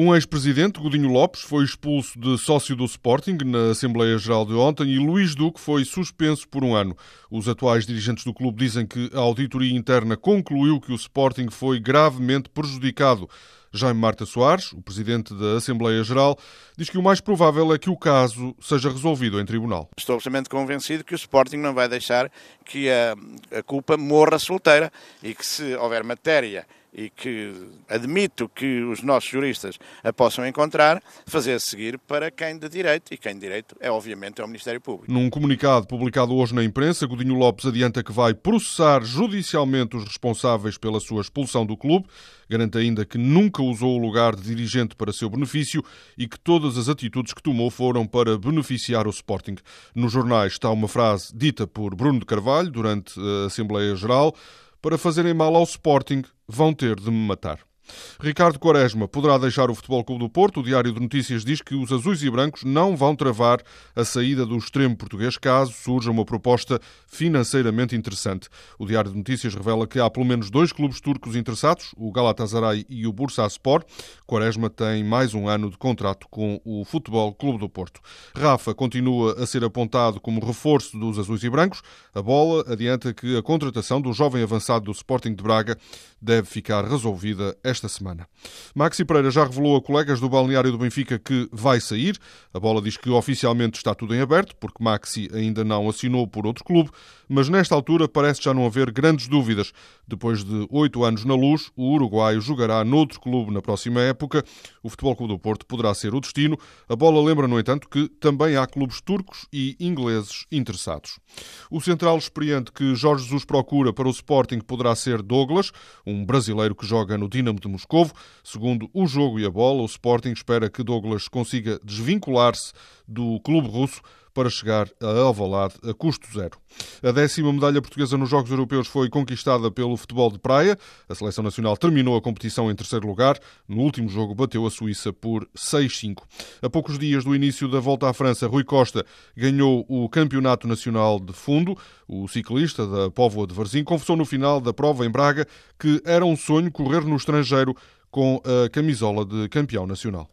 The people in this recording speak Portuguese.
Um ex-presidente, Godinho Lopes, foi expulso de sócio do Sporting na Assembleia Geral de ontem e Luís Duque foi suspenso por um ano. Os atuais dirigentes do clube dizem que a auditoria interna concluiu que o Sporting foi gravemente prejudicado. Jaime Marta Soares, o presidente da Assembleia Geral, diz que o mais provável é que o caso seja resolvido em tribunal. Estou absolutamente convencido que o Sporting não vai deixar que a, a culpa morra solteira e que se houver matéria e que admito que os nossos juristas a possam encontrar, fazer seguir para quem de direito, e quem de direito é obviamente é o Ministério Público. Num comunicado publicado hoje na imprensa, Godinho Lopes adianta que vai processar judicialmente os responsáveis pela sua expulsão do clube, garante ainda que nunca usou o lugar de dirigente para seu benefício e que todas as atitudes que tomou foram para beneficiar o Sporting. Nos jornais está uma frase dita por Bruno de Carvalho durante a Assembleia Geral, para fazerem mal ao Sporting, vão ter de me matar. Ricardo Quaresma poderá deixar o Futebol Clube do Porto. O Diário de Notícias diz que os azuis e brancos não vão travar a saída do extremo português caso surja uma proposta financeiramente interessante. O Diário de Notícias revela que há pelo menos dois clubes turcos interessados, o Galatasaray e o Bursaspor. Quaresma tem mais um ano de contrato com o Futebol Clube do Porto. Rafa continua a ser apontado como reforço dos azuis e brancos. A bola adianta que a contratação do jovem avançado do Sporting de Braga deve ficar resolvida esta esta semana. Maxi Pereira já revelou a colegas do balneário do Benfica que vai sair. A bola diz que oficialmente está tudo em aberto, porque Maxi ainda não assinou por outro clube, mas nesta altura parece já não haver grandes dúvidas. Depois de oito anos na luz, o uruguaio jogará noutro clube na próxima época. O Futebol Clube do Porto poderá ser o destino. A bola lembra, no entanto, que também há clubes turcos e ingleses interessados. O central experiente que Jorge Jesus procura para o Sporting poderá ser Douglas, um brasileiro que joga no Dinamo de de Moscovo. Segundo o jogo e a bola, o Sporting espera que Douglas consiga desvincular-se do clube russo para chegar a Alvalade a custo zero. A décima medalha portuguesa nos Jogos Europeus foi conquistada pelo futebol de praia. A seleção nacional terminou a competição em terceiro lugar. No último jogo bateu a Suíça por 6-5. A poucos dias do início da volta à França, Rui Costa ganhou o Campeonato Nacional de Fundo. O ciclista da Póvoa de Varzim confessou no final da prova em Braga que era um sonho correr no estrangeiro com a camisola de campeão nacional.